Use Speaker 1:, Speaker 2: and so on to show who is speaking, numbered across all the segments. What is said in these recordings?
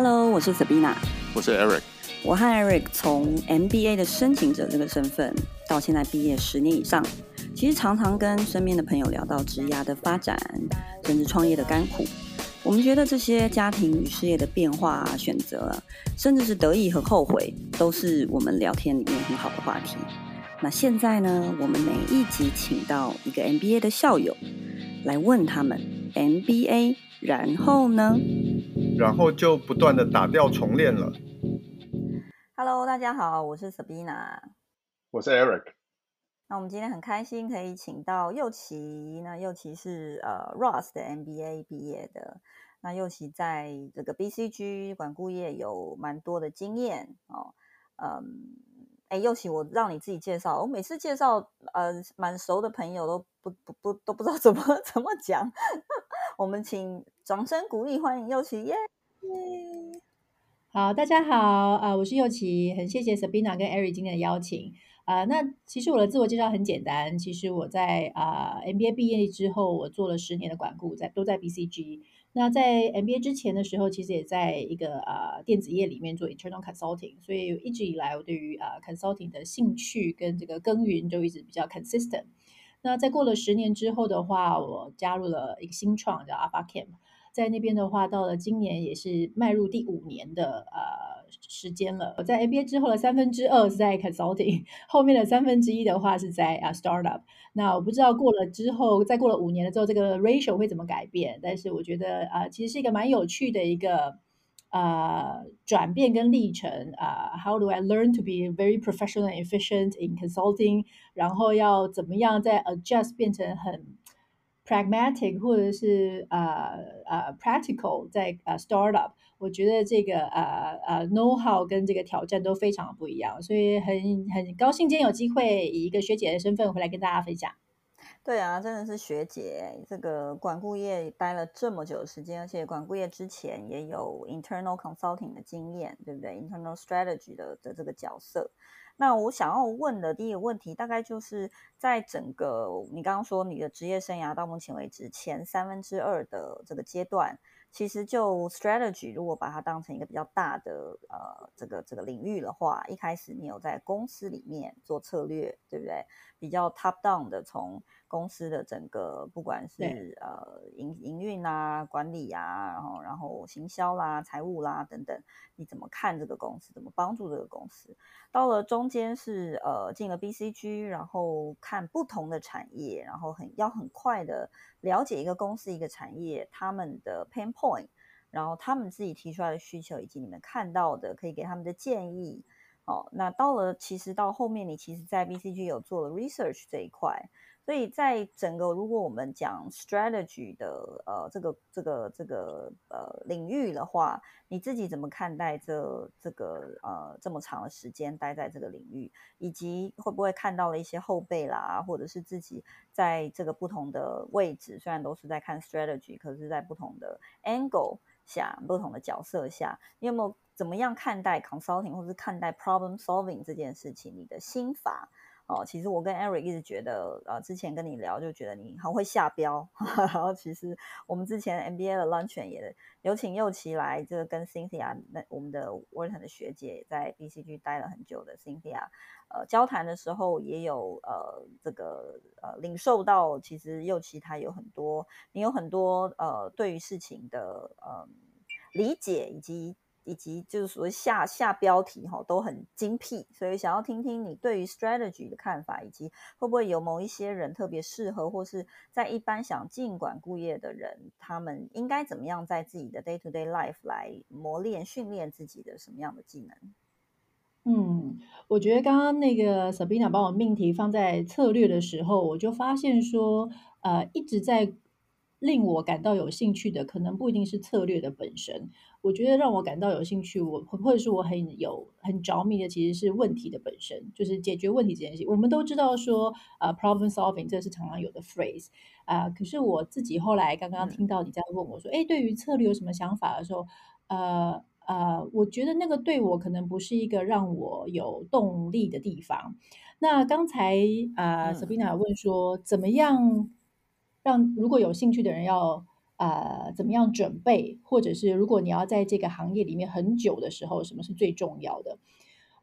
Speaker 1: Hello，我是 Sabina，
Speaker 2: 我是 Eric。
Speaker 1: 我和 Eric 从 MBA 的申请者这个身份，到现在毕业十年以上，其实常常跟身边的朋友聊到职涯的发展，甚至创业的甘苦。我们觉得这些家庭与事业的变化啊、选择，甚至是得意和后悔，都是我们聊天里面很好的话题。那现在呢，我们每一集请到一个 MBA 的校友，来问他们 MBA，然后呢？
Speaker 2: 然后就不断的打掉重练了。
Speaker 1: Hello，大家好，我是 Sabina，
Speaker 2: 我是 Eric。
Speaker 1: 那我们今天很开心可以请到右奇，那右奇是呃 Ross 的 MBA 毕业的。那右奇在这个 BCG 管顾业有蛮多的经验哦。嗯，哎，祐齐，我让你自己介绍。我每次介绍呃蛮熟的朋友都不不不都不知道怎么 怎么讲。我们请掌声鼓励，欢迎祐齐耶！
Speaker 3: 好，大家好，啊、我是祐齐，很谢谢 Sabina 跟 Eric 今天的邀请。啊、那其实我的自我介绍很简单，其实我在啊 MBA 毕业之后，我做了十年的管顾，在都在 BCG。那在 MBA 之前的时候，其实也在一个啊、电子业里面做 internal consulting，所以一直以来我对于啊、consulting 的兴趣跟这个耕耘就一直比较 consistent。那在过了十年之后的话，我加入了一个新创叫 AlphaCamp，在那边的话，到了今年也是迈入第五年的呃时间了。我在 MBA 之后的三分之二是在 Consulting，后面的三分之一的话是在啊 Startup。那我不知道过了之后，再过了五年了之后，这个 ratio 会怎么改变？但是我觉得啊、其实是一个蛮有趣的一个。啊，转变跟历程啊，How do I learn to be very professional and efficient in consulting？然后要怎么样再 adjust 变成很 pragmatic 或者是啊啊 practical 在啊 startup？我觉得这个啊啊 know how 跟这个挑战都非常不一样，所以很很高兴今天有机会以一个学姐的身份回来跟大家分享。
Speaker 1: 对啊，真的是学姐，这个管顾业待了这么久的时间，而且管顾业之前也有 internal consulting 的经验，对不对？internal strategy 的的这个角色。那我想要问的第一个问题，大概就是在整个你刚刚说你的职业生涯到目前为止前三分之二的这个阶段。其实就 strategy，如果把它当成一个比较大的呃这个这个领域的话，一开始你有在公司里面做策略，对不对？比较 top down 的，从公司的整个不管是呃营营运啊、管理啊，然后然后行销啦、财务啦等等，你怎么看这个公司？怎么帮助这个公司？到了中间是呃进了 BCG，然后看不同的产业，然后很要很快的了解一个公司一个产业他们的 pain point，然后他们自己提出来的需求以及你们看到的可以给他们的建议。哦，那到了其实到后面，你其实，在 BCG 有做了 research 这一块，所以在整个如果我们讲 strategy 的呃这个这个这个呃领域的话，你自己怎么看待这这个呃这么长的时间待在这个领域，以及会不会看到了一些后辈啦，或者是自己在这个不同的位置，虽然都是在看 strategy，可是在不同的 angle 下，不同的角色下，你有没有？怎么样看待 consulting 或是看待 problem solving 这件事情？你的心法哦，其实我跟 Eric 一直觉得，呃，之前跟你聊就觉得你很会下标。然后其实我们之前 MBA 的 lunch 也有请祐齐来，这个跟 Cynthia 那我们的 Wharton 的学姐在 BCG 待了很久的 Cynthia，呃，交谈的时候也有呃这个呃领受到，其实祐齐他有很多，你有很多呃对于事情的呃理解以及。以及就是说下下标题哈都很精辟，所以想要听听你对于 strategy 的看法，以及会不会有某一些人特别适合，或是在一般想进管顾业的人，他们应该怎么样在自己的 day to day life 来磨练训练自己的什么样的技能？
Speaker 3: 嗯，我觉得刚刚那个 Sabina 把我命题放在策略的时候，我就发现说，呃，一直在。令我感到有兴趣的，可能不一定是策略的本身。我觉得让我感到有兴趣，我或者是我很有很着迷的，其实是问题的本身，就是解决问题这件事情。我们都知道说，呃，problem solving 这是常常有的 phrase 啊，呃。可是我自己后来刚刚听到你在问我说，哎，对于策略有什么想法的时候，呃呃，我觉得那个对我可能不是一个让我有动力的地方。那刚才啊，呃，Sabina 问说，怎么样？让如果有兴趣的人要啊、呃，怎么样准备，或者是如果你要在这个行业里面很久的时候，什么是最重要的？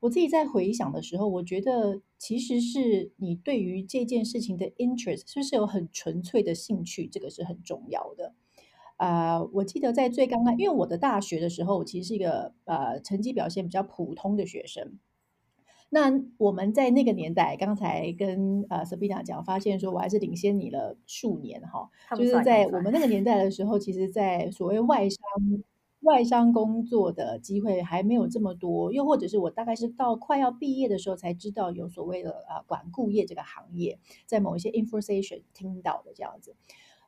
Speaker 3: 我自己在回想的时候，我觉得其实是你对于这件事情的 interest 是不是有很纯粹的兴趣，这个是很重要的。啊、我记得在最刚刚，因为我的大学的时候，我其实是一个呃成绩表现比较普通的学生。那我们在那个年代，刚才跟呃 Sabina 讲，发现说我还是领先你了数年哈，就是在我们那个年代的时候，其实，在所谓外商外商工作的机会还没有这么多，又或者是我大概是到快要毕业的时候才知道有所谓的呃管顾业这个行业，在某一些 information 听到的这样子，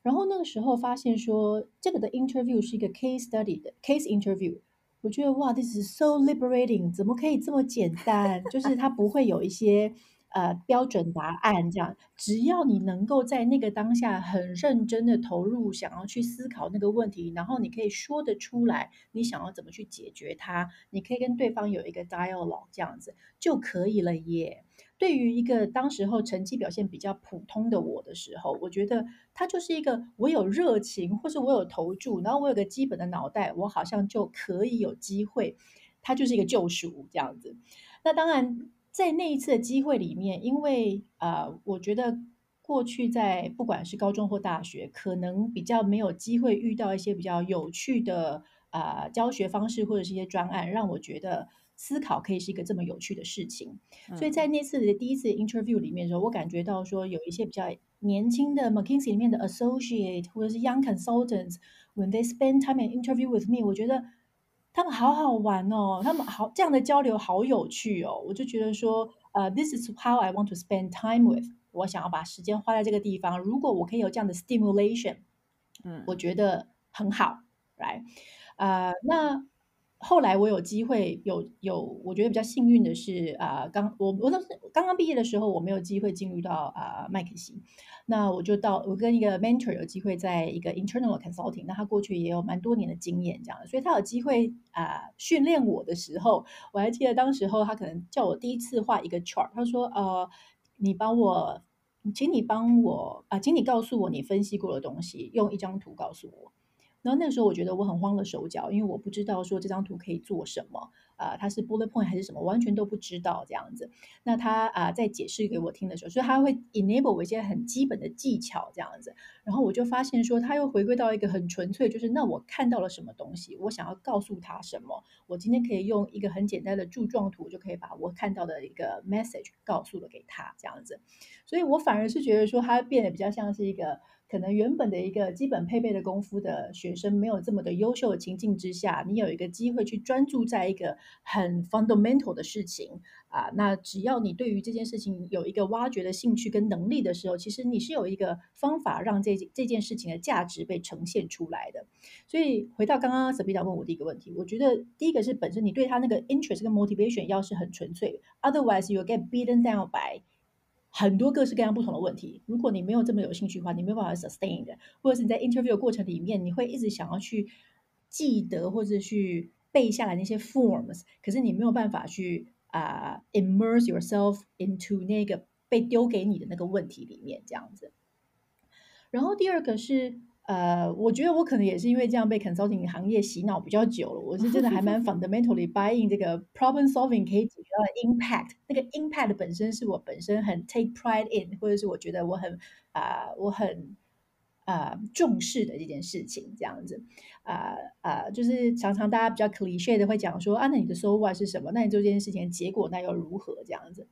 Speaker 3: 然后那个时候发现说这个的 interview 是一个 case study 的 case interview。我觉得哇，this is so liberating，怎么可以这么简单？就是它不会有一些呃标准答案这样，只要你能够在那个当下很认真的投入，想要去思考那个问题，然后你可以说得出来，你想要怎么去解决它，你可以跟对方有一个 dialogue 这样子就可以了耶。对于一个当时候成绩表现比较普通的我的时候，我觉得他就是一个我有热情，或是我有投注，然后我有个基本的脑袋，我好像就可以有机会，他就是一个救赎这样子。那当然，在那一次的机会里面，因为啊、我觉得过去在不管是高中或大学，可能比较没有机会遇到一些比较有趣的啊、教学方式或者是一些专案，让我觉得。思考可以是一个这么有趣的事情，所以在那次的第一次 interview 里面的时候，我感觉到说有一些比较年轻的 McKinsey 里面的 associate 或者是 young consultants，when they spend time and interview with me，我觉得他们好好玩哦，他们好这样的交流好有趣哦，我就觉得说，呃、uh,，this is how I want to spend time with，我想要把时间花在这个地方，如果我可以有这样的 stimulation，嗯，我觉得很好，right？啊、uh,，那。后来我有机会有有，我觉得比较幸运的是啊、刚我我当时刚刚毕业的时候，我没有机会进入到啊麦肯锡，那我就到我跟一个 mentor 有机会在一个 internal consulting，那他过去也有蛮多年的经验这样，所以他有机会啊、训练我的时候，我还记得当时候他可能叫我第一次画一个 chart，他说呃，你帮我，请你帮我啊、请你告诉我你分析过的东西，用一张图告诉我。然后那个时候，我觉得我很慌了手脚，因为我不知道说这张图可以做什么啊、它是 bullet point 还是什么，完全都不知道这样子。那他啊、在解释给我听的时候，所以他会 enable 我一些很基本的技巧这样子。然后我就发现说，他又回归到一个很纯粹，就是那我看到了什么东西，我想要告诉他什么，我今天可以用一个很简单的柱状图，就可以把我看到的一个 message 告诉了给他这样子。所以我反而是觉得说，他变得比较像是一个。可能原本的一个基本配备的功夫的学生没有这么的优秀的情境之下，你有一个机会去专注在一个很 fundamental 的事情啊，那只要你对于这件事情有一个挖掘的兴趣跟能力的时候，其实你是有一个方法让这这件事情的价值被呈现出来的。所以回到刚刚 Sabina 问我的一个问题，我觉得第一个是本身你对他那个 interest 跟 motivation 要是很纯粹，otherwise you get beaten down by 很多各式各样不同的问题，如果你没有这么有兴趣的话，你没有办法 sustain 的，或者是你在 interview 过程里面，你会一直想要去记得或者去背下来那些 forms，可是你没有办法去啊、immerse yourself into 那个被丢给你的那个问题里面这样子。然后第二个是。呃，我觉得我可能也是因为这样被 consulting 行业洗脑比较久了，我是真的还蛮 fundamentally buying 这个 problem solving 可以解决到的 impact，那个 impact 本身是我本身很 take pride in，或者是我觉得我很啊、呃，我很啊、呃、重视的这件事情，这样子啊啊、就是常常大家比较 cliche 的会讲说啊，那你的 so what 是什么？那你做这件事情的结果那又如何？这样子。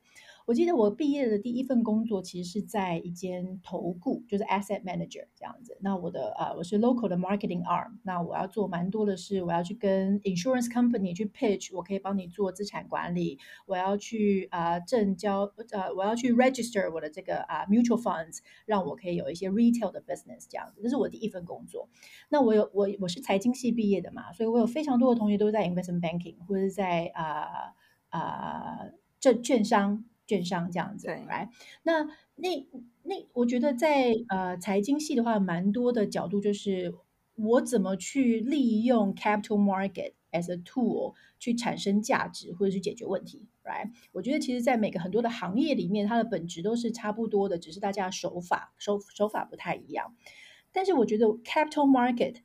Speaker 3: 我记得我毕业的第一份工作其实是在一间投顾，就是 asset manager 这样子。那我的啊，我是 local 的 marketing arm。那我要做蛮多的事，我要去跟 insurance company 去 pitch，我可以帮你做资产管理。我要去啊证交，呃，我要去 register 我的这个啊 mutual funds，让我可以有一些 retail 的 business 这样子。这是我第一份工作。那我有我我是财经系毕业的嘛，所以我有非常多的同学都在 investment banking 或者在啊啊证券商。券商这样子，对，right? 那那那，我觉得在呃财经系的话，蛮多的角度就是我怎么去利用 capital market as a tool 去产生价值或者去解决问题，right？我觉得其实，在每个很多的行业里面，它的本质都是差不多的，只是大家手法手手法不太一样。但是我觉得 capital market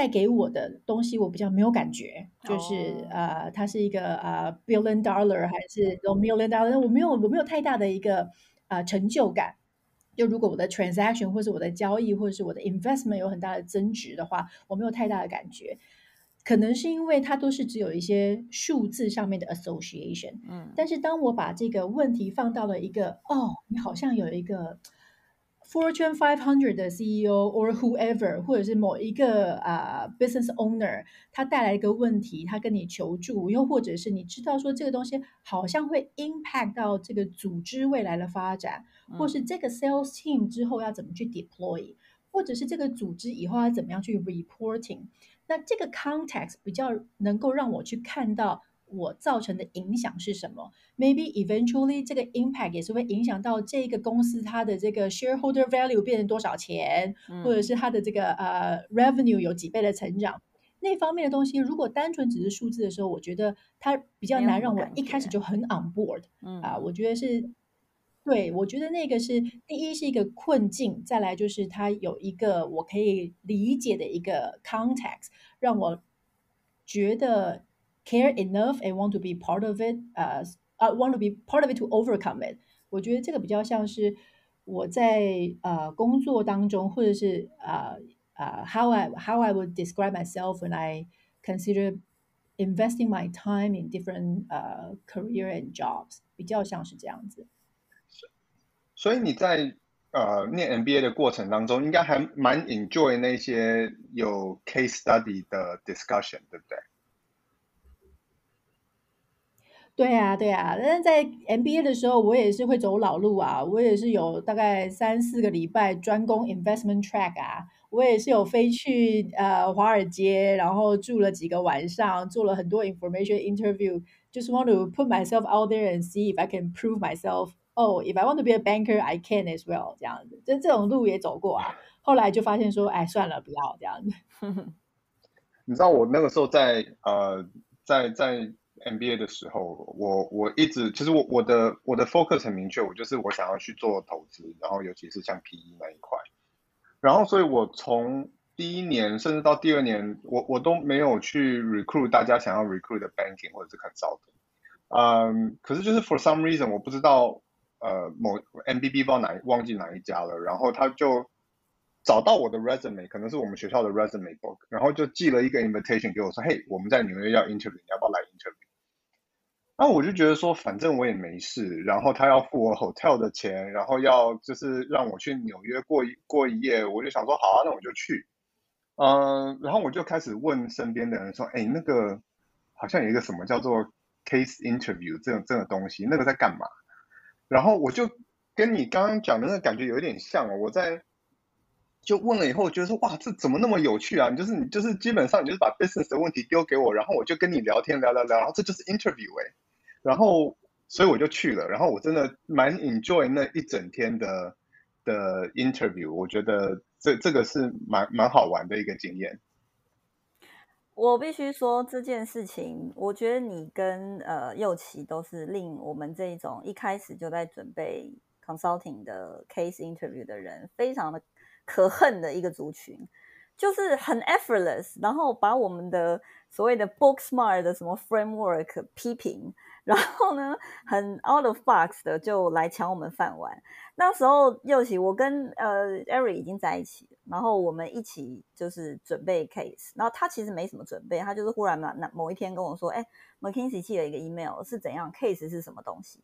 Speaker 3: 带给我的东西，我比较没有感觉，就是、oh. 呃，它是一个呃 billion dollar 还是 million dollar，我没有我没有太大的一个呃成就感。就如果我的 transaction 或是我的交易或者是我的 investment 有很大的增值的话，我没有太大的感觉。可能是因为它都是只有一些数字上面的 association。嗯，但是当我把这个问题放到了一个哦，你好像有一个。Fortune 500的 CEO or whoever，或者是某一个啊、uh, business owner，他带来一个问题，他跟你求助，又或者是你知道说这个东西好像会 impact 到这个组织未来的发展，嗯、或是这个 sales team 之后要怎么去 deploy，或者是这个组织以后要怎么样去 reporting，那这个 context 比较能够让我去看到。我造成的影响是什么？Maybe eventually 这个 impact 也是会影响到这个公司它的这个 shareholder value 变成多少钱，嗯、或者是它的这个呃、uh, revenue 有几倍的成长。那方面的东西，如果单纯只是数字的时候，我觉得它比较难让我一开始就很 on board。嗯啊，我觉得是，对，我觉得那个是第一是一个困境，再来就是它有一个我可以理解的一个 context，让我觉得。care enough and want to be part of it, uh, uh, want to be part of it to overcome it。我觉得这个比较像是我在呃工作当中，或者是呃呃 how I how I would describe myself when I consider investing my time in different 呃、uh, career and jobs，比较像是这样子。
Speaker 2: 所以你在呃念 MBA 的过程当中，应该还蛮 enjoy 那些有 case study 的 discussion，对不对？
Speaker 3: 对啊，对啊，但是在 MBA 的时候，我也是会走老路啊，我也是有大概三四个礼拜专攻 investment track 啊，我也是有飞去呃华尔街，然后住了几个晚上，做了很多 information interview，just want to put myself out there and see if I can prove myself. Oh, if I want to be a banker, I can as well. 这样子，就这种路也走过啊。后来就发现说，哎，算了，不要这样子。
Speaker 2: 你知道我那个时候在呃，在在。MBA 的时候，我我一直其实我我的我的 focus 很明确，我就是我想要去做投资，然后尤其是像 PE 那一块，然后所以我从第一年甚至到第二年，我我都没有去 recruit 大家想要 recruit 的 banking 或者是 consulting，嗯，可是就是 for some reason 我不知道呃某 MBB 不知道哪忘记哪一家了，然后他就找到我的 resume，可能是我们学校的 resume book，然后就寄了一个 invitation 给我说，嘿，我们在纽约要 interview，你要不要来 interview？那我就觉得说，反正我也没事，然后他要付我 hotel 的钱，然后要就是让我去纽约过一过一夜，我就想说好啊，那我就去。嗯，然后我就开始问身边的人说，哎，那个好像有一个什么叫做 case interview 这种这种东西，那个在干嘛？然后我就跟你刚刚讲的那个感觉有点像哦，我在就问了以后，觉得说哇，这怎么那么有趣啊？你就是你就是基本上你就是把 business 的问题丢给我，然后我就跟你聊天聊聊聊，然后这就是 interview 哎。然后，所以我就去了。然后我真的蛮 enjoy 那一整天的的 interview。我觉得这这个是蛮蛮好玩的一个经验。
Speaker 1: 我必须说这件事情，我觉得你跟呃祐齐都是令我们这一种一开始就在准备 consulting 的 case interview 的人非常的可恨的一个族群，就是很 effortless，然后把我们的所谓的 book smart 的什么 framework 批评。然后呢，很 out of box 的就来抢我们饭碗。那时候祐齐，我跟呃 Eric 已经在一起，然后我们一起就是准备 case。然后他其实没什么准备，他就是忽然嘛那某一天跟我说：“哎，McKinsey 寄了一个 email，是怎样 case 是什么东西？”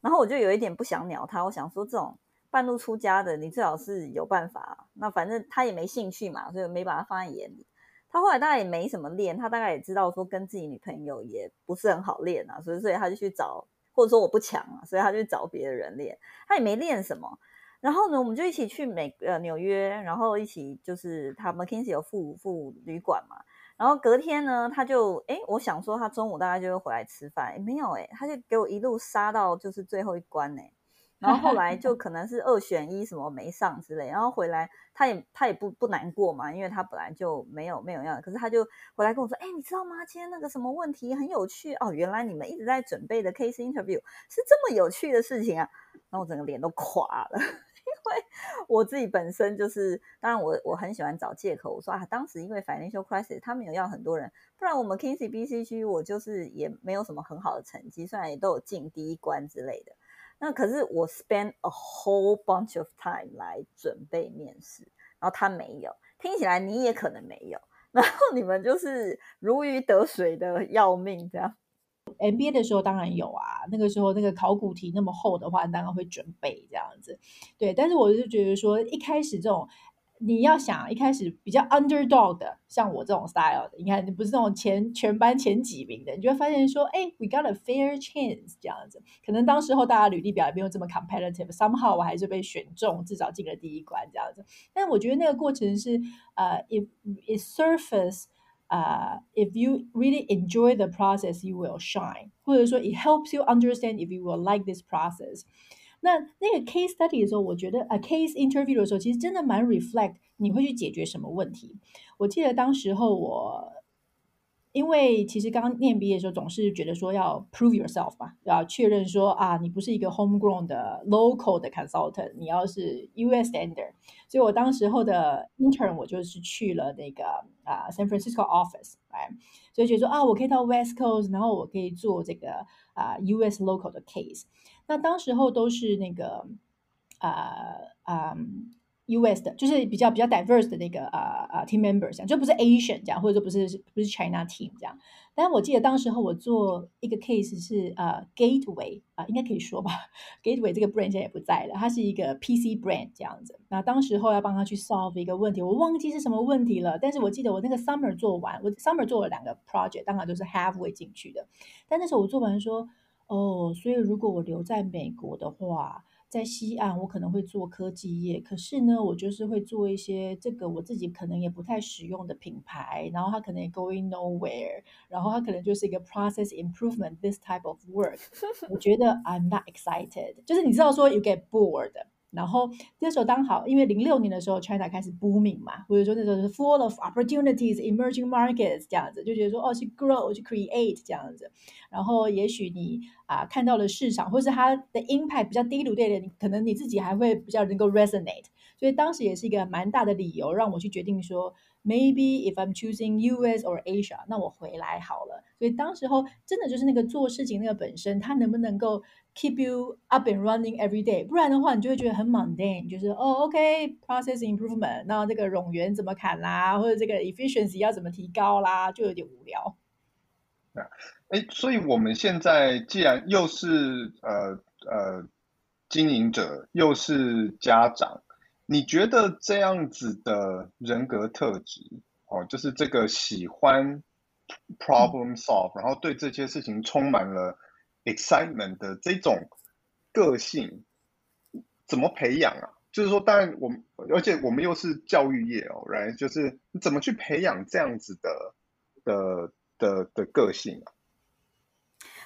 Speaker 1: 然后我就有一点不想鸟他，我想说这种半路出家的，你最好是有办法。那反正他也没兴趣嘛，所以没把他放在眼里。他后来大概也没什么练，他大概也知道说跟自己女朋友也不是很好练啊，所以所以他就去找，或者说我不强啊，所以他就去找别的人练，他也没练什么。然后呢，我们就一起去美呃纽约，然后一起就是他 McKinsey 有付付旅馆嘛，然后隔天呢，他就诶，我想说他中午大概就会回来吃饭，没有诶，他就给我一路杀到就是最后一关诶。然后后来就 可能是二选一，什么没上之类，然后回来他也他也不不难过嘛，因为他本来就没有没有要，可是他就回来跟我说，哎，你知道吗？今天那个什么问题很有趣哦，原来你们一直在准备的 case interview 是这么有趣的事情啊，然后我整个脸都垮了，因为我自己本身就是，当然我我很喜欢找借口，我说啊，当时因为 financial crisis，他们有要很多人，不然我们 McKinsey BCG 我就是也没有什么很好的成绩，虽然也都有进第一关之类的。那可是我 spend a whole bunch of time 来准备面试，然后他没有，听起来你也可能没有，然后你们就是如鱼得水的要命这样。
Speaker 3: MBA 的时候当然有啊，那个时候那个考古题那么厚的话，当然会准备这样子。对，但是我就觉得说，一开始这种你要想一开始比较 underdog 的，像我这种 style 的，你看你不是那种前全班前几名的，你就会发现说，哎，we got a fair chance 这样子。可能当时候大家履历表也没有这么 competitive，somehow 我还是被选中，至少进了第一关这样子。但我觉得那个过程是，呃、if it surface。呃、if you really enjoy the process, you will shine。或者说，it helps you understand if you will like this process。那那个 case study 的时候，我觉得啊、case interview 的时候，其实真的蛮 reflect 你会去解决什么问题。我记得当时候我。因为其实刚刚念毕业的时候，总是觉得说要 prove yourself 嘛，要确认说啊，你不是一个 homegrown 的 local 的 consultant，你要是 US standard。所以我当时候的 intern 我就是去了那个啊 San Francisco office，哎，所以觉得说啊，我可以到 West Coast，然后我可以做这个啊 US local 的 case。那当时候都是那个啊啊。U.S. 的，就是比较比较 diverse 的那个啊啊、team members，这样就不是 Asian 这样，或者说不是不是 China team 这样。但我记得当时候我做一个 case 是呃、Gateway 啊、应该可以说吧，Gateway 这个 brand 现在也不在了，它是一个 PC brand 这样子。那当时候要帮他去 solve 一个问题，我忘记是什么问题了。但是我记得我那个 summer 做完，我 summer 做了两个 project，当然都是 halfway 进去的。但那时候我做完说，哦，所以如果我留在美国的话。在西岸，我可能会做科技业，可是呢，我就是会做一些这个我自己可能也不太使用的品牌，然后它可能也 going nowhere，然后它可能就是一个 process improvement this type of work，我觉得 I'm not excited，就是你知道说 you get bored。然后那时候刚好，因为零六年的时候，China 开始 booming 嘛，或者说那时候是 full of opportunities, emerging markets 这样子，就觉得说哦，去 grow，去 create 这样子。然后也许你啊看到了市场，或是它的 impact 比较低，对的，你可能你自己还会比较能够 resonate。所以当时也是一个蛮大的理由，让我去决定说，maybe if I'm choosing US or Asia，那我回来好了。所以当时候真的就是那个做事情那个本身，它能不能够 keep you up and running every day，不然的话，你就会觉得很 mundane，就是哦，OK，process improvement，那这个冗员怎么砍啦，或者这个 efficiency 要怎么提高啦，就有点无聊。
Speaker 2: 哎，所以我们现在既然又是呃呃经营者，又是家长，你觉得这样子的人格特质哦，就是这个喜欢 problem solve，、然后对这些事情充满了。excitement 的这种个性怎么培养啊？就是说，当然我们，而且我们又是教育业哦，right？就是怎么去培养这样子的的的的个性啊？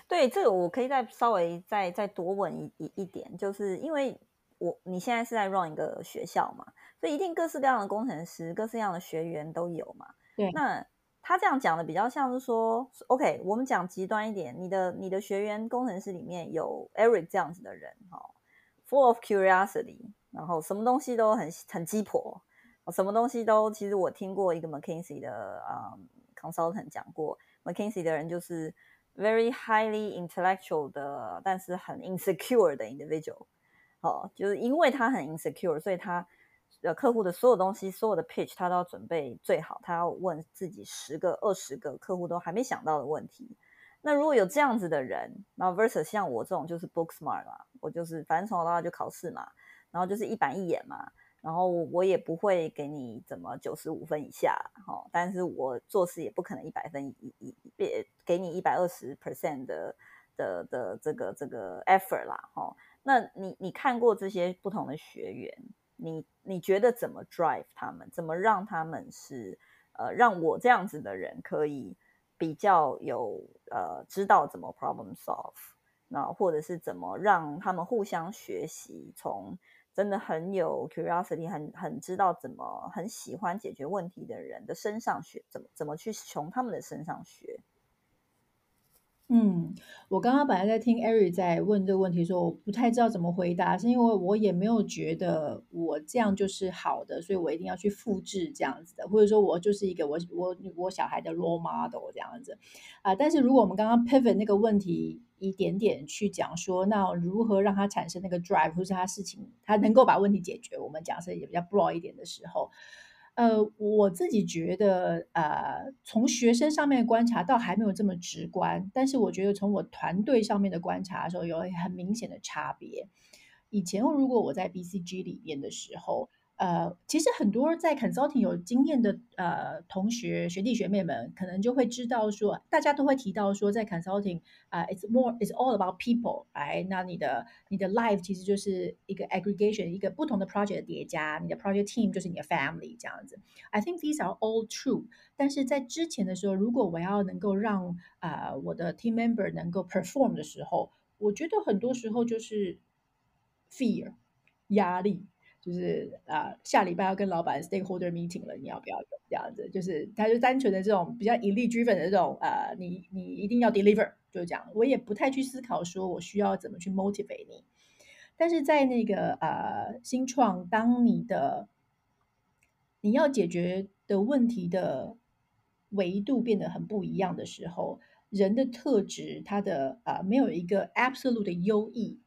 Speaker 1: 对，这个我可以再稍微再再多问一一一点，就是因为我你现在是在 run 一个学校嘛，所以一定各式各样的工程师、各式各样的学员都有嘛。
Speaker 3: 对，
Speaker 1: 那。他这样讲的比较像是说，OK，我们讲极端一点，你的你的学员工程师里面有 Eric 这样子的人，哈，full of curiosity，然后什么东西都很很鸡婆，什么东西都，其实我听过一个 McKinsey 的啊、um, consultant 讲过，McKinsey 的人就是 very highly intellectual 的，但是很 insecure 的 individual，哦，就是因为他很 insecure，所以他。呃，客户的所有东西，所有的 pitch，他都要准备最好。他要问自己十个、二十个客户都还没想到的问题。那如果有这样子的人，那 versus 像我这种就是 book smart 嘛，我就是反正从小到大就考试嘛，然后就是一板一眼嘛，然后我也不会给你怎么九十五分以下，哈，但是我做事也不可能一百分一一别给你一百二十 percent 的的的这个这个 effort 啦，哈。那你你看过这些不同的学员？你你觉得怎么 drive 他们？怎么让他们是呃，让我这样子的人可以比较有呃，知道怎么 problem solve？那或者是怎么让他们互相学习？从真的很有 curiosity，很很知道怎么很喜欢解决问题的人的身上学，怎么怎么去从他们的身上学？
Speaker 3: 嗯，我刚刚本来在听 Eri 在问这个问题的时候，我不太知道怎么回答，是因为我也没有觉得我这样就是好的，所以我一定要去复制这样子的，或者说我就是一个我我我小孩的 role model 这样子啊。但是如果我们刚刚 pivot 那个问题一点点去讲说，那如何让他产生那个 drive，或是他事情他能够把问题解决，我们讲是也比较 broad 一点的时候。呃，我自己觉得，呃，从学生上面观察到还没有这么直观，但是我觉得从我团队上面的观察的时候，有很明显的差别。以前如果我在 BCG 里面的时候，呃，其实很多在 consulting 有经验的呃同学学弟学妹们，可能就会知道说，大家都会提到说，在 consulting 啊、，it's more it's all about people，哎，那你的你的 life 其实就是一个 aggregation，一个不同的 project 的叠加，你的 project team 就是你的 family 这样子。I think these are all true，但是在之前的时候，如果我要能够让啊、呃、我的 team member 能够 perform 的时候，我觉得很多时候就是 fear 压力。就是啊、下礼拜要跟老板 stakeholder meeting 了，你要不要这样子？就是他就单纯的这种比较 elite driven 的这种呃，你你一定要 deliver，就这样。我也不太去思考说我需要怎么去 motivate 你。但是在那个呃新创，当你的你要解决的问题的维度变得很不一样的时候，人的特质，他的啊、呃、没有一个 absolute 的优异。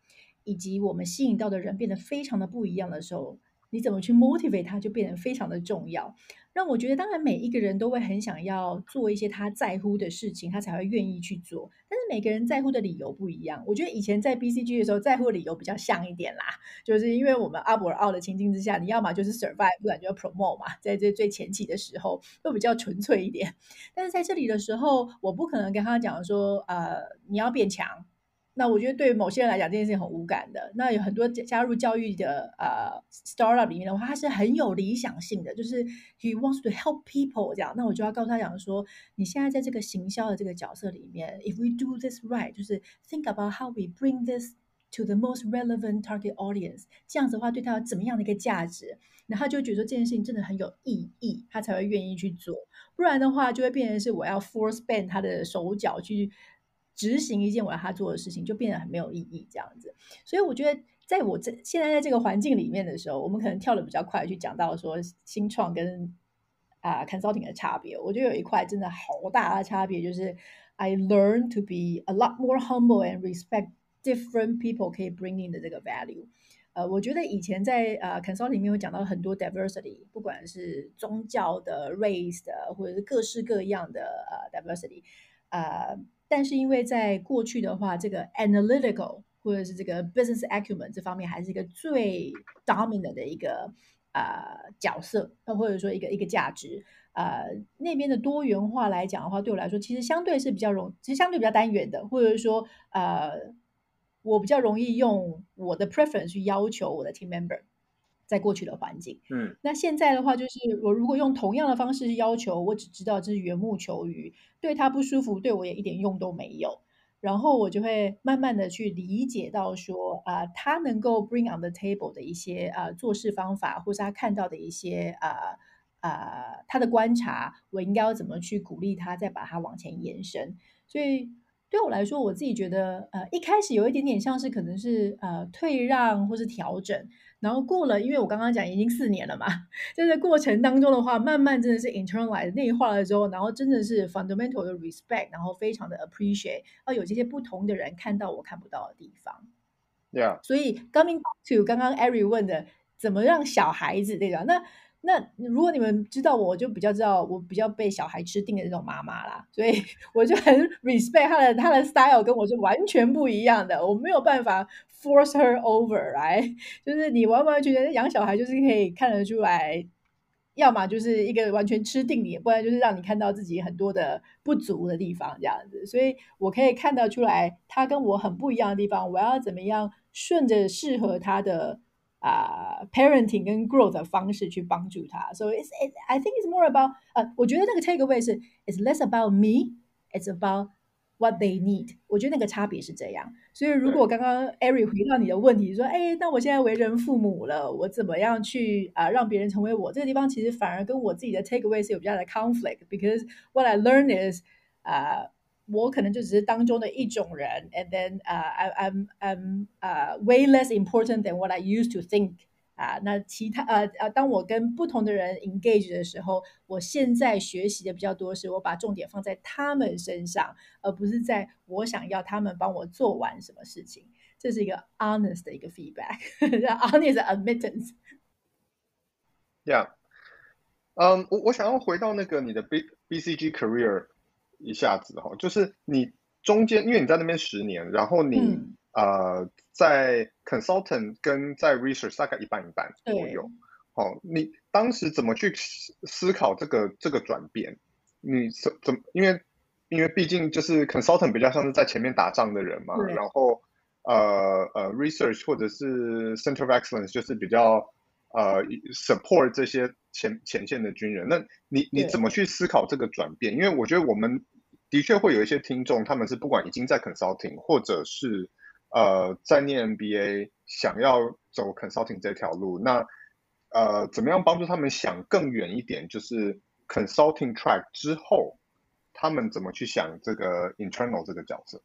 Speaker 3: 以及我们吸引到的人变得非常的不一样的时候，你怎么去 motivate 他，就变得非常的重要。让我觉得，当然每一个人都会很想要做一些他在乎的事情，他才会愿意去做。但是每个人在乎的理由不一样。我觉得以前在 BCG 的时候，在乎的理由比较像一点啦，就是因为我们 up or out 的情境之下，你要么就是 survive，不然就要 promote 嘛。在这最前期的时候，会比较纯粹一点。但是在这里的时候，我不可能跟他讲说，呃，你要变强。那我觉得对于某些人来讲，这件事情很无感的。那有很多加入教育的呃 startup 里面的话，他是很有理想性的，就是 he wants to help people 这样。那我就要告诉他讲说，你现在在这个行销的这个角色里面，if we do this right，就是 think about how we bring this to the most relevant target audience，这样子的话对他有怎么样的一个价值，然后他就觉得这件事情真的很有意义，他才会愿意去做。不然的话，就会变成是我要 force bend 他的手脚去。执行一件我要他做的事情，就变得很没有意义，这样子。所以我觉得，在我这现在在这个环境里面的时候，我们可能跳得比较快，去讲到说新创跟啊、consulting 的差别。我觉得有一块真的好大的差别，就是 I learn to be a lot more humble and respect different people 可以 bring in 的这个 value。呃，我觉得以前在呃 consulting 里面有讲到很多 diversity，不管是宗教的、race 的，或者是各式各样的呃 diversity，呃。但是因为在过去的话，这个 analytical 或者是这个 business acumen 这方面还是一个最 dominant 的一个呃角色，或者说一个一个价值。呃，那边的多元化来讲的话，对我来说其实相对是比较容，其实相对比较单元的，或者说呃，我比较容易用我的 preference 去要求我的 team member。在过去的环境，
Speaker 2: 嗯，
Speaker 3: 那现在的话，就是我如果用同样的方式要求，我只知道这是缘木求鱼，对他不舒服，对我也一点用都没有。然后我就会慢慢的去理解到说，啊、呃，他能够 bring on the table 的一些啊、呃、做事方法，或是他看到的一些啊啊、他的观察，我应该要怎么去鼓励他，再把它往前延伸。所以对我来说，我自己觉得，呃，一开始有一点点像是可能是呃退让或是调整。然后过了，因为我刚刚讲已经四年了嘛，在这过程当中的话，慢慢真的是 internalize 内化了之后，然后真的是 fundamental 的 respect，然后非常的 appreciate，要有这些不同的人看到我看不到的地方。
Speaker 2: Yeah，
Speaker 3: 所以 coming to 刚刚 Eric 问的，怎么让小孩子对吧？那那如果你们知道我，我就比较知道我比较被小孩吃定的那种妈妈啦，所以 我就很 respect 他的他的 style 跟我是完全不一样的，我没有办法 force her over，来、就是你完完全全养小孩就是可以看得出来，要么就是一个完全吃定你，不然就是让你看到自己很多的不足的地方这样子，所以我可以看得出来他跟我很不一样的地方，我要怎么样顺着适合他的。啊、uh，parenting 跟 growth 的方式去帮助他，so it's it, I think it's more about 呃、uh，我觉得那个 takeaway 是 it's less about me，it's about what they need。我觉得那个差别是这样。所以如果刚刚 Eric 回到你的问题说，哎，那我现在为人父母了，我怎么样去啊、uh, 让别人成为我？这个地方其实反而跟我自己的 takeaway 是有比较的 conflict，because what I learned is 啊、uh,。 我可能就只是当中的一种人，and then 啊、uh, I I'm I'm 啊、uh, way less important than what I used to think 啊、uh,。那其他呃呃，当我跟不同的人 engage 的时候，我现在学习的比较多，是我把重点放在他们身上，而不是在我想要他们帮我做完什么事情。这是一个 honest 的一个 feedback，honest
Speaker 2: admittance。Yeah，嗯，我我想要回到那个你的 B BCG career。 一下子哈，就是你中间，因为你在那边十年，然后你、嗯、呃在 consultant 跟在 research 大概一半一半左右。哦，你当时怎么去思考这个这个转变？你怎怎因为因为毕竟就是 consultant 比较像是在前面打仗的人嘛，然后呃呃 research 或者是 center of excellence 就是比较呃 support 这些前前线的军人。那你你怎么去思考这个转变？因为我觉得我们。的确会有一些听众，他们是不管已经在 consulting，或者是呃在念 MBA，想要走 consulting 这条路，那呃怎么样帮助他们想更远一点？就是 consulting track 之后，他们怎么去想这个 internal 这个角色？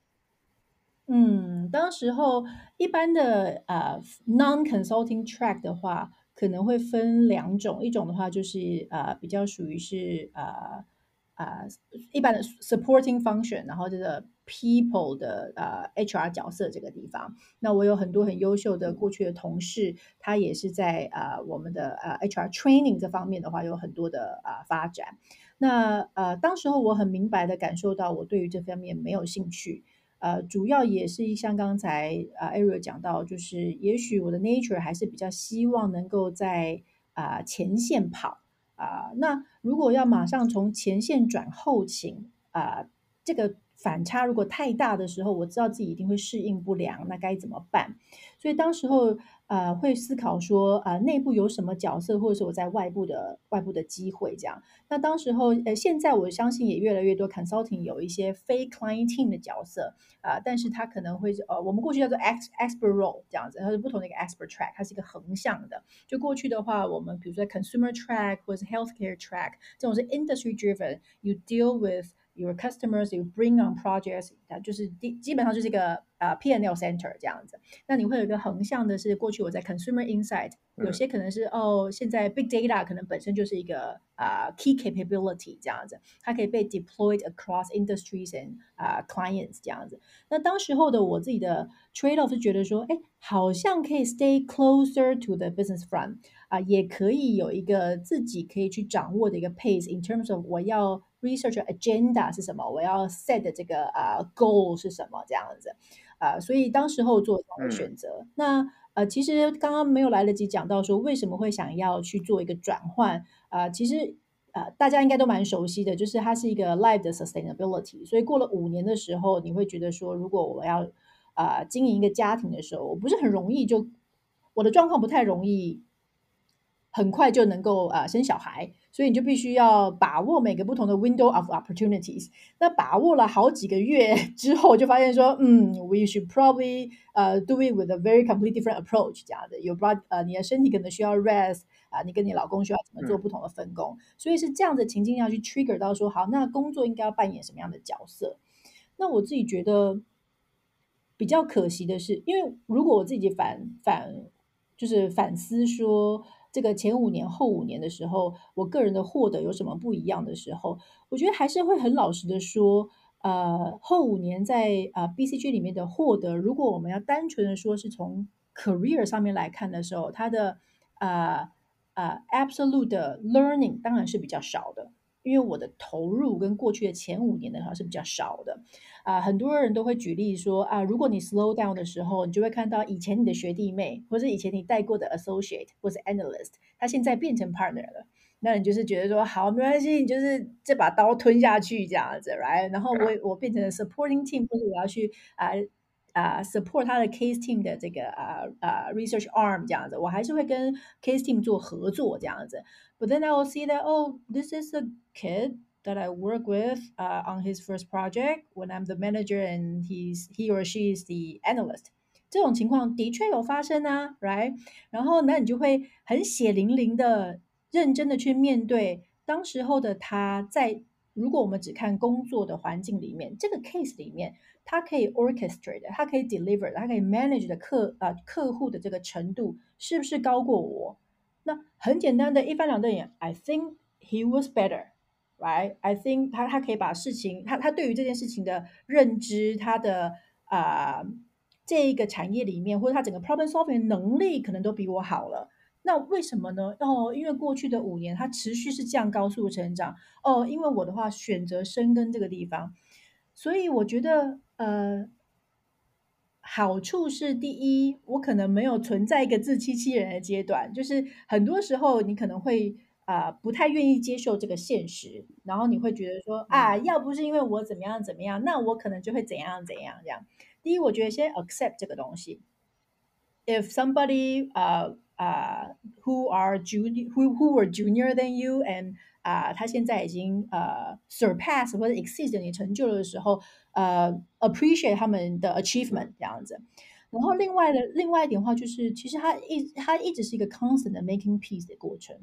Speaker 3: 嗯，当时候一般的呃 non consulting track 的话，可能会分两种，一种的话就是呃比较属于是呃。啊一般的 supporting function，然后这个 people 的呃、uh, HR 角色这个地方，那我有很多很优秀的过去的同事，他也是在啊、我们的呃、uh, HR training 这方面的话有很多的啊、发展。那呃当时候我很明白的感受到我对于这方面没有兴趣，呃，主要也是像刚才啊 Ariel 讲到，就是也许我的 nature 还是比较希望能够在啊、前线跑。啊，那如果要马上从前线转后勤啊，这个反差如果太大的时候，我知道自己一定会适应不良，那该怎么办？所以当时候。呃，会思考说，呃，内部有什么角色，或者是我在外部的外部的机会这样。那当时候，呃，现在我相信也越来越多 consulting 有一些非 client team 的角色啊，呃，但是它可能会，呃，我们过去叫做 expert role 这样子，它是不同的一个 expert track，它是一个横向的。就过去的话，我们比如说 consumer track 或者是 healthcare track，这种是 industry driven，you deal with your customers, you bring on projects，它就是基基本上就是一个。啊、uh，P&L center 这样子，那你会有一个横向的，是过去我在 consumer insight，有些可能是哦，现在 big data 可能本身就是一个啊、uh, key capability 这样子，它可以被 deployed across industries and 啊、uh, clients 这样子。那当时候的我自己的 trade off 是觉得说，哎，好像可以 stay closer to the business front 啊、uh，也可以有一个自己可以去掌握的一个 pace in terms of 我要 research agenda 是什么，我要 set 的这个啊、uh, goal 是什么这样子。啊、呃，所以当时候做这样的选择。嗯、那呃，其实刚刚没有来得及讲到说为什么会想要去做一个转换啊、呃。其实呃，大家应该都蛮熟悉的，就是它是一个 live 的 sustainability。所以过了五年的时候，你会觉得说，如果我要啊、呃、经营一个家庭的时候，我不是很容易就我的状况不太容易。很快就能够啊、呃、生小孩，所以你就必须要把握每个不同的 window of opportunities。那把握了好几个月 之后，就发现说，嗯，we should probably 呃、uh, do it with a very completely different approach 这样的。有 brought 呃你的身体可能需要 rest 啊、呃，你跟你老公需要怎么做不同的分工，嗯、所以是这样的情境要去 trigger 到说，好，那工作应该要扮演什么样的角色？那我自己觉得比较可惜的是，因为如果我自己反反就是反思说。这个前五年后五年的时候，我个人的获得有什么不一样的时候？我觉得还是会很老实的说，呃，后五年在呃 BCG 里面的获得，如果我们要单纯的说是从 career 上面来看的时候，它的呃呃 absolute 的 learning 当然是比较少的。因为我的投入跟过去的前五年的话是比较少的，啊、很多人都会举例说啊，如果你 slow down 的时候，你就会看到以前你的学弟妹，或者以前你带过的 associate 或者 analyst，他现在变成 partner 了，那你就是觉得说好，没关系，你就是这把刀吞下去这样子，right？然后我我变成了 supporting team，或者我要去啊。啊、support 他的 case team 的这个啊啊、research arm 这样子，我还是会跟 case team 做合作这样子。But then I will see that oh, this is a kid that I work with uh, on his first project when I'm the manager and he's he or she is the analyst。这种情况的确有发生啊，right？然后那你就会很血淋淋的、认真的去面对当时候的他在 如果我们只看工作的环境里面，这个 case 里面，它可以 orchestrate，它可以 deliver，它可以 manage 的客啊、呃、客户的这个程度是不是高过我？ 那很简单的一翻两瞪眼，I think he was better，right？I think 他他可以把事情，他他对于这件事情的认知，他的啊、这一个产业里面，或者他整个 problem solving 能力，可能都比我好了。那为什么呢？哦，因为过去的五年，他持续是这样高速成长。哦，因为我的话选择深耕这个地方，所以我觉得，呃，好处是第一，我可能没有存在一个自欺欺人的阶段，就是很多时候你可能会啊、呃、不太愿意接受这个现实，然后你会觉得说啊，要不是因为我怎么样怎么样，那我可能就会怎样怎样这样。第一，我觉得先 accept 这个东西。If somebody 啊、uh,。啊、uh,，who are junior who who were junior than you and 啊、uh,，他现在已经呃、uh, surpass 或者 exceed 你成就的时候，呃、uh,，appreciate 他们的 achievement 这样子。然后另外的另外一点的话，就是其实他一他一直是一个 constant 的 making peace 的过程。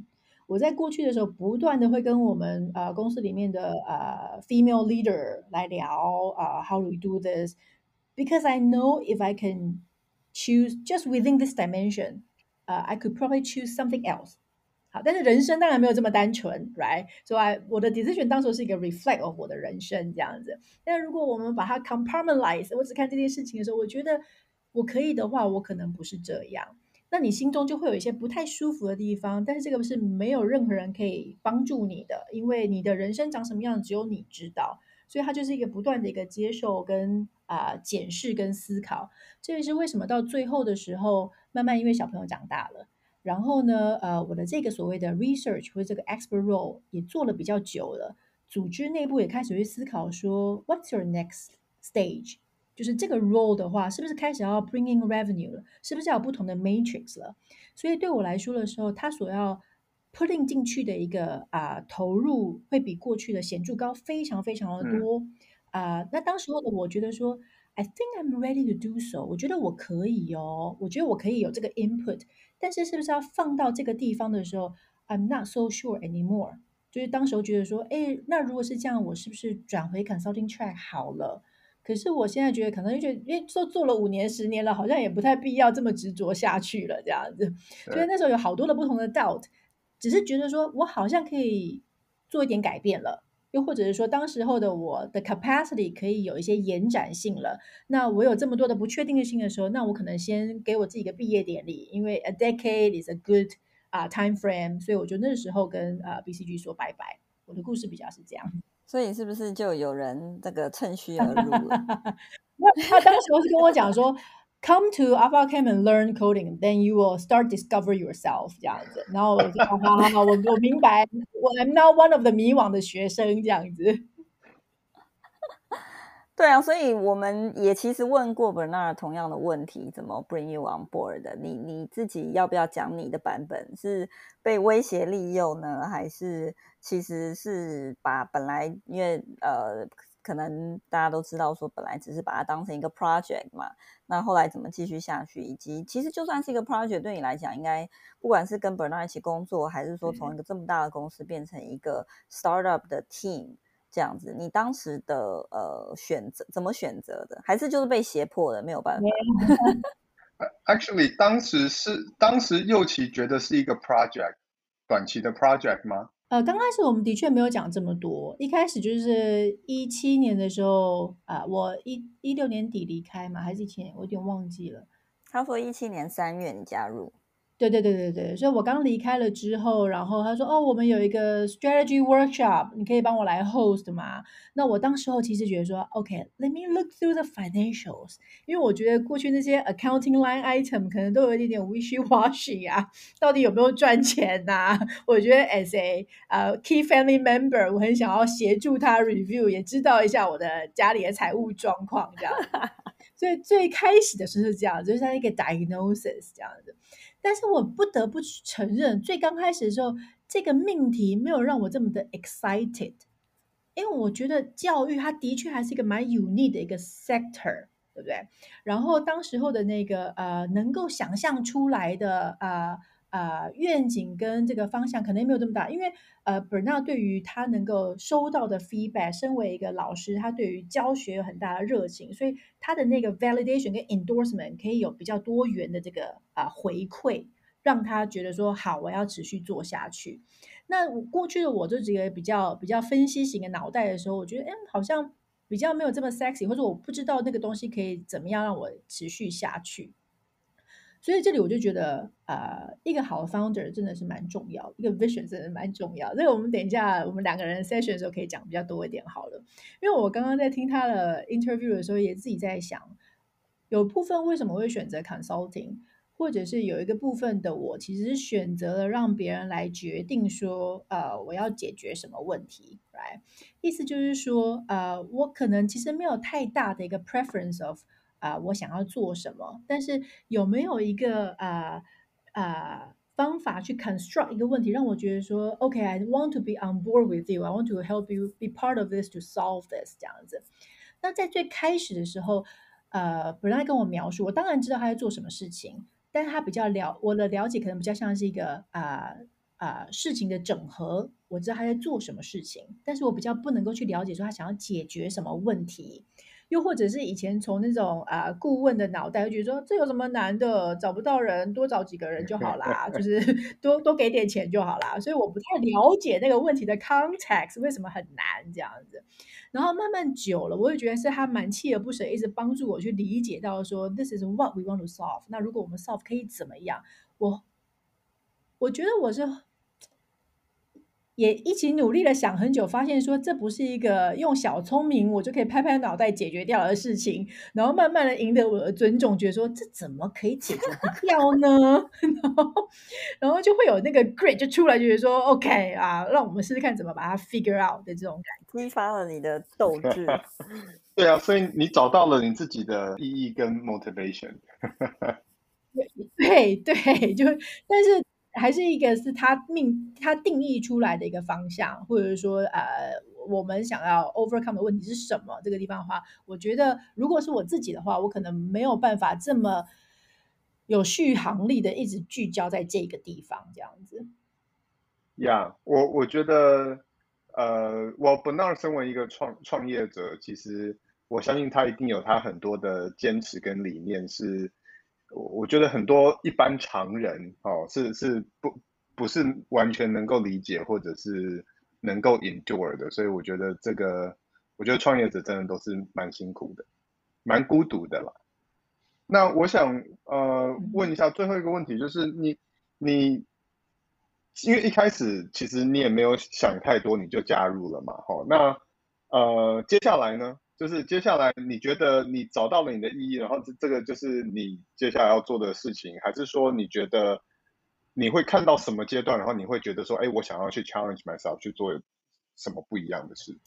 Speaker 3: 我在过去的时候，不断的会跟我们呃、uh, 公司里面的呃、uh, female leader 来聊啊、uh,，how we do this，because I know if I can choose just within this dimension。呃、uh,，I could probably choose something else。 但是人生当然没有这么单纯，right？所、so、以我的 decision 当时是一个 reflect of 我的人生这样子。但如果我们把它 compartmentalize，我只看这件事情的时候，我觉得我可以的话，我可能不是这样。那你心中就会有一些不太舒服的地方，但是这个是没有任何人可以帮助你的，因为你的人生长什么样，只有你知道。所以它就是一个不断的一个接受跟啊、检视跟思考。这也是为什么到最后的时候。慢慢，因为小朋友长大了，然后呢，呃，我的这个所谓的 research 或者这个 expert role 也做了比较久了，组织内部也开始去思考说，what's your next stage？就是这个 role 的话，是不是开始要 bring in revenue 了？是不是要有不同的 matrix 了？所以对我来说的时候，他所要 putting 进去的一个啊、呃、投入，会比过去的显著高非常非常的多啊、嗯呃。那当时候的我觉得说。I think I'm ready to do so。我觉得我可以哦，我觉得我可以有这个 input，但是是不是要放到这个地方的时候，I'm not so sure anymore。就是当时候觉得说，哎，那如果是这样，我是不是转回 consulting track 好了？可是我现在觉得，可能就觉得，因为做做了五年、十年了，好像也不太必要这么执着下去了，这样子。所以那时候有好多的不同的 doubt，只是觉得说我好像可以做一点改变了。又或者是说，当时候的我的 capacity 可以有一些延展性了。那我有这么多的不确定性的时候，那我可能先给我自己一个毕业典礼，因为 a decade is a good 啊、uh, time frame。所以我就那时候跟呃、uh, BCG 说拜拜。我的故事比较是这样。
Speaker 1: 所以是不是就有人这个趁虚而入了？
Speaker 3: 那他当时是跟我讲说。Come to Alpha Camp and learn coding, then you will start discover yourself 这样子。然后我就好好好，我我明白，我 I'm not one of the 迷惘的学生这样子。
Speaker 1: 对啊，所以我们也其实问过 Bernard 同样的问题，怎么 bring you on board 的？你你自己要不要讲你的版本？是被威胁利诱呢，还是其实是把本来因为呃。可能大家都知道，说本来只是把它当成一个 project 嘛，那后来怎么继续下去，以及其实就算是一个 project，对你来讲，应该不管是跟 Bernard 一起工作，还是说从一个这么大的公司变成一个 startup 的 team 这样子，你当时的呃选择怎么选择的？还是就是被胁迫的，没有办法？
Speaker 2: Actually，当时是当时右奇觉得是一个 project，短期的 project 吗？
Speaker 3: 呃，刚开始我们的确没有讲这么多。一开始就是一七年的时候啊、我一一六年底离开嘛，还是一七年，我有点忘记了。
Speaker 1: 他说一七年三月你加入。
Speaker 3: 对对对对对，所以我刚离开了之后，然后他说：“哦，我们有一个 strategy workshop，你可以帮我来 host 吗？”那我当时候其实觉得说：“OK，let、okay, me look through the financials，因为我觉得过去那些 accounting line item 可能都有一点点 wishy washy 啊，到底有没有赚钱呐、啊？我觉得 as a 呃、uh, key family member，我很想要协助他 review，也知道一下我的家里的财务状况这样。所以最开始的时候是这样，就是像一个 diagnosis 这样子。”但是我不得不承认，最刚开始的时候，这个命题没有让我这么的 excited，因为我觉得教育它的确还是一个蛮有利的一个 sector，对不对？然后当时候的那个呃，能够想象出来的啊、啊愿景跟这个方向可能没有这么大，因为呃，Bernard 对于他能够收到的 feedback，身为一个老师，他对于教学有很大的热情，所以他的那个 validation 跟 endorsement 可以有比较多元的这个啊、回馈，让他觉得说好，我要持续做下去。那过去的我这几个比较比较分析型的脑袋的时候，我觉得哎，好像比较没有这么 sexy，或者我不知道那个东西可以怎么样让我持续下去。所以这里我就觉得，呃，一个好的 founder 真的是蛮重要，一个 vision 真的蛮重要。这个我们等一下我们两个人 session 的时候可以讲比较多一点好了。因为我刚刚在听他的 interview 的时候，也自己在想，有部分为什么会选择 consulting，或者是有一个部分的我其实是选择了让别人来决定说，呃，我要解决什么问题来意思就是说，呃，我可能其实没有太大的一个 preference of。啊、我想要做什么？但是有没有一个啊啊、方法去 construct 一个问题，让我觉得说，OK，I、want to be on board with you，I want to help you be part of this to solve this 这样子。那在最开始的时候，呃，本来跟我描述，我当然知道他在做什么事情，但是他比较了我的了解可能比较像是一个啊啊、事情的整合，我知道他在做什么事情，但是我比较不能够去了解说他想要解决什么问题。又或者是以前从那种啊、呃、顾问的脑袋，就觉得说这有什么难的？找不到人，多找几个人就好啦，就 是多多给点钱就好啦。所以我不太了解那个问题的 context 为什么很难这样子。然后慢慢久了，我也觉得是他蛮锲而不舍，一直帮助我去理解到说 this is what we want to solve。那如果我们 solve 可以怎么样？我我觉得我是。也一起努力了，想很久，发现说这不是一个用小聪明我就可以拍拍脑袋解决掉的事情，然后慢慢的赢得我的尊重，觉得说这怎么可以解决不掉呢？然后，然后就会有那个 great 就出来，就是说 OK 啊，让我们试试看怎么把它 figure out 的这种感觉，
Speaker 1: 激发了你的斗志。
Speaker 2: 对啊，所以你找到了你自己的意义跟 motivation。
Speaker 3: 对对对，就但是。还是一个是他命他定义出来的一个方向，或者说呃，我们想要 overcome 的问题是什么？这个地方的话，我觉得如果是我自己的话，我可能没有办法这么有续航力的一直聚焦在这个地方这样子。
Speaker 2: 呀、yeah，我我觉得呃，我不那身为一个创创业者，其实我相信他一定有他很多的坚持跟理念是。我我觉得很多一般常人哦，是是不不是完全能够理解或者是能够 endure 的，所以我觉得这个，我觉得创业者真的都是蛮辛苦的，蛮孤独的啦。那我想呃问一下最后一个问题，就是你你因为一开始其实你也没有想太多，你就加入了嘛，齁，那呃接下来呢？就是接下来，你觉得你找到了你的意义，然后这这个就是你接下来要做的事情，还是说你觉得你会看到什么阶段，然后你会觉得说，哎，我想要去 challenge myself 去做什么不一样的事？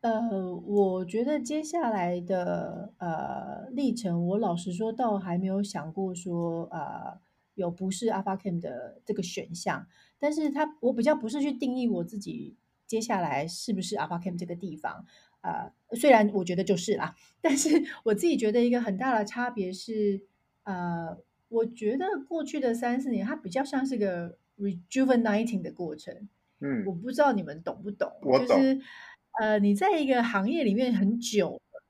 Speaker 3: 呃，我觉得接下来的呃历程，我老实说，倒还没有想过说呃有不是 Alpha Cam 的这个选项，但是他我比较不是去定义我自己接下来是不是 Alpha Cam 这个地方。呃，虽然我觉得就是啦，但是我自己觉得一个很大的差别是，呃，我觉得过去的三四年它比较像是个 rejuvenating 的过程。嗯，我不知道你们懂不懂？
Speaker 2: 懂。
Speaker 3: 就是呃，你在一个行业里面很久了，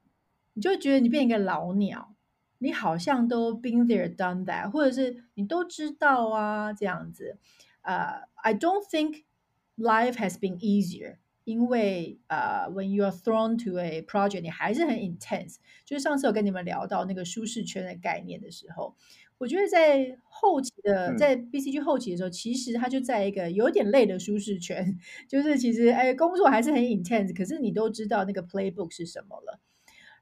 Speaker 3: 你就会觉得你变一个老鸟，你好像都 been there done that，或者是你都知道啊这样子。呃，I don't think life has been easier. 因为呃、uh，when you are thrown to a project，你还是很 intense。就是上次我跟你们聊到那个舒适圈的概念的时候，我觉得在后期的，在 BCG 后期的时候，嗯、其实它就在一个有点累的舒适圈。就是其实哎，工作还是很 intense，可是你都知道那个 playbook 是什么了。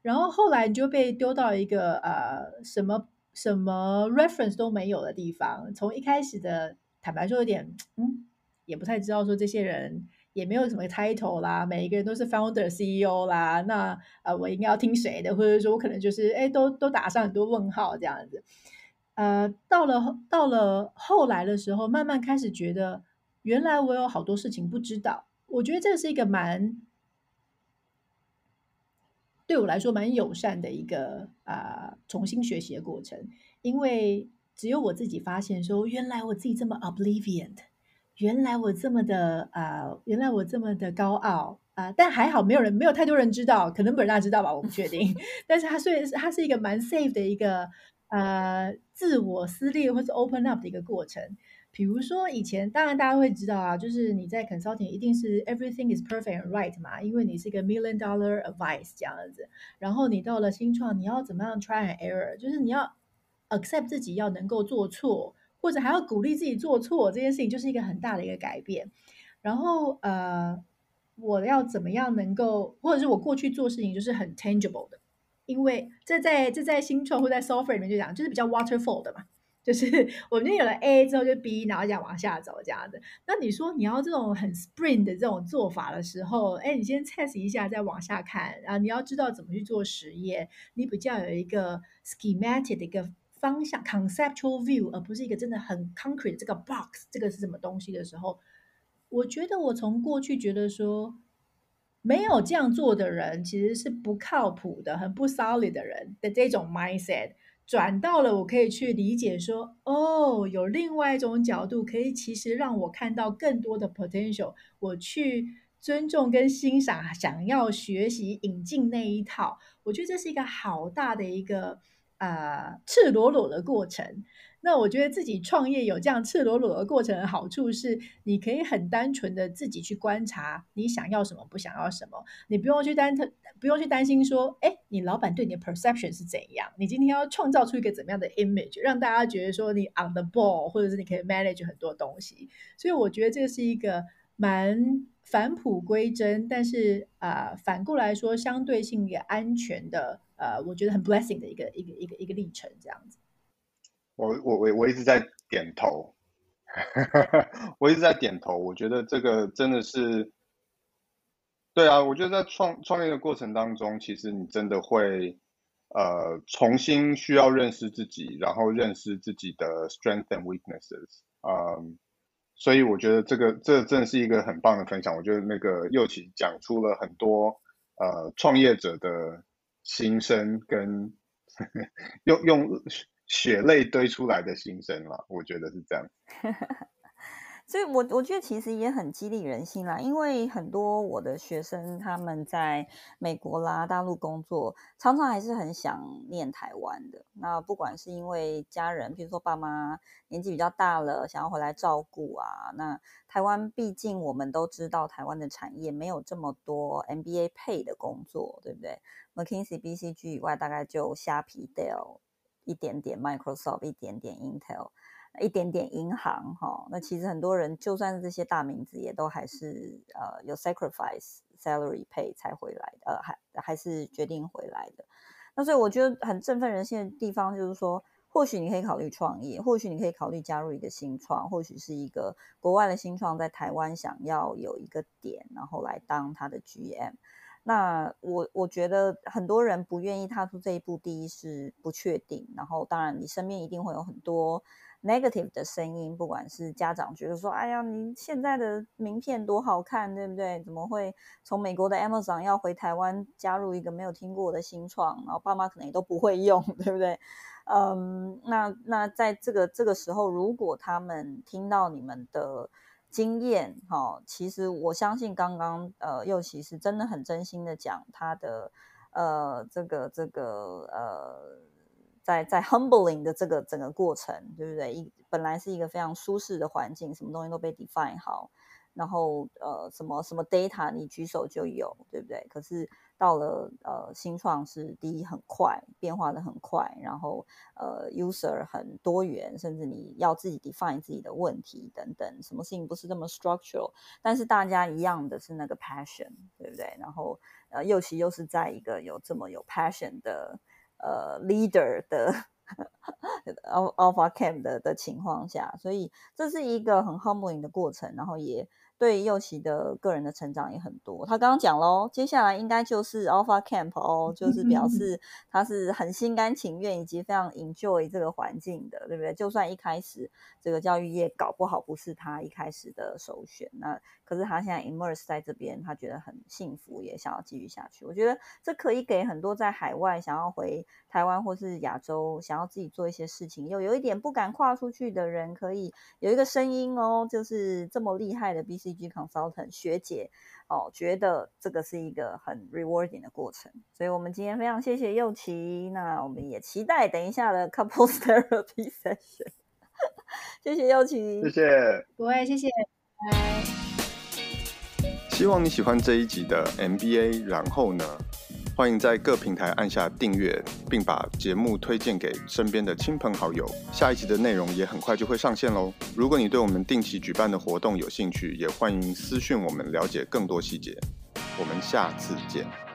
Speaker 3: 然后后来你就被丢到一个呃什么什么 reference 都没有的地方。从一开始的坦白说，有点嗯，也不太知道说这些人。也没有什么 title 啦，每一个人都是 founder CEO 啦，那呃，我应该要听谁的？或者说我可能就是哎，都都打上很多问号这样子。呃，到了到了后来的时候，慢慢开始觉得，原来我有好多事情不知道。我觉得这是一个蛮对我来说蛮友善的一个啊、重新学习的过程，因为只有我自己发现说，原来我自己这么 oblivion，原来我这么的啊、呃，原来我这么的高傲啊、呃！但还好没有人，没有太多人知道，可能本大知道吧，我不确定。但是它虽然是它是一个蛮 safe 的一个呃自我撕裂或是 open up 的一个过程。比如说以前，当然大家会知道啊，就是你在 consulting 一定是 everything is perfect and right 嘛，因为你是一个 million dollar advice 这样子。然后你到了新创，你要怎么样 try and error，就是你要 accept 自己要能够做错，或者还要鼓励自己做错，这件事情就是一个很大的一个改变。然后呃，我要怎么样能够，或者是我过去做事情就是很 tangible 的，因为这在这在新创或在 software 里面就讲，就是比较 waterfall 的嘛。就是 我们有了 A 之后就 B，然后这样往下走这样子。那你说你要这种很 sprint 的这种做法的时候，哎，你先 test 一下，再往下看。然后你要知道怎么去做实验，你比较有一个 schematic 的一个方向，conceptual view，而不是一个真的很 concrete 这个 box，这个是什么东西的时候，我觉得我从过去觉得说没有这样做的人其实是不靠谱的，很不 solid 的人的这种 mindset。转到了，我可以去理解说，哦，有另外一种角度，可以其实让我看到更多的 potential。我去尊重跟欣赏，想要学习引进那一套，我觉得这是一个好大的一个呃赤裸裸的过程。那我觉得自己创业有这样赤裸裸的过程的好处是，你可以很单纯的自己去观察你想要什么，不想要什么，你不用去担，不用去担心说，哎，你老板对你的 perception 是怎样？你今天要创造出一个怎么样的 image，让大家觉得说你 on the ball，或者是你可以 manage 很多东西。所以我觉得这是一个蛮返璞归真，但是啊、反过来说相对性也安全的，呃，我觉得很 blessing 的一个一个一个一个历程，这样子。
Speaker 2: 我我我我一直在点头，我一直在点头。我觉得这个真的是，对啊，我觉得在创创业的过程当中，其实你真的会呃重新需要认识自己，然后认识自己的 strength and weaknesses。嗯，所以我觉得这个这真的是一个很棒的分享。我觉得那个侑启讲出了很多呃创业者的心声跟用 用。血泪堆出来的心声了，我觉得是这样。
Speaker 1: 所以我，我觉得其实也很激励人心啦，因为很多我的学生他们在美国啦、大陆工作，常常还是很想念台湾的。那不管是因为家人，比如说爸妈年纪比较大了，想要回来照顾啊，那台湾毕竟我们都知道，台湾的产业没有这么多 MBA 配的工作，对不对？McKinsey、BCG 以外，大概就虾皮、Dell。一点点 Microsoft，一点点 Intel，一点点银行，哈，那其实很多人就算是这些大名字，也都还是呃有 sacrifice salary pay 才回来的，呃，还还是决定回来的。那所以我觉得很振奋人心的地方，就是说，或许你可以考虑创业，或许你可以考虑加入一个新创，或许是一个国外的新创在台湾想要有一个点，然后来当他的 GM。那我我觉得很多人不愿意踏出这一步，第一是不确定，然后当然你身边一定会有很多 negative 的声音，不管是家长觉得说，哎呀，你现在的名片多好看，对不对？怎么会从美国的 Amazon 要回台湾加入一个没有听过的新创，然后爸妈可能也都不会用，对不对？嗯，那那在这个这个时候，如果他们听到你们的。经验哈，其实我相信刚刚呃，侑启是真的很真心的讲他的呃，这个这个呃，在在 humbling 的这个整个过程，对不对？一本来是一个非常舒适的环境，什么东西都被 define 好，然后呃，什么什么 data 你举手就有，对不对？可是。到了呃，新创是第一很快，变化的很快，然后呃，user 很多元，甚至你要自己 define 自己的问题等等，什么事情不是这么 structural，但是大家一样的是那个 passion，对不对？然后呃，侑启又是在一个有这么有 passion 的呃 leader 的 Alpha Camp 的的情况下，所以这是一个很 humbling 的过程，然后也对右奇的个人的成长也很多。他刚刚讲喽，接下来应该就是 Alpha Camp 哦，就是表示他是很心甘情愿以及非常 enjoy 这个环境的，对不对？就算一开始这个教育业搞不好不是他一开始的首选，那可是他现在 immerse 在这边，他觉得很幸福，也想要继续下去。我觉得这可以给很多在海外想要回台湾或是亚洲想要自己做一些事情又有一点不敢跨出去的人，可以有一个声音哦，就是这么厉害的 BCG Consultant 学姐哦，觉得这个是一个很 rewarding 的过程。所以我们今天非常谢谢佑琪，那我们也期待等一下的 Couples Therapy Session。谢谢佑琪，
Speaker 4: 谢谢，
Speaker 3: 各位谢谢，拜。
Speaker 4: 希望你喜欢这一集的 MBA，然后呢，欢迎在各平台按下订阅，并把节目推荐给身边的亲朋好友。下一集的内容也很快就会上线喽。如果你对我们定期举办的活动有兴趣，也欢迎私讯我们了解更多细节。我们下次见。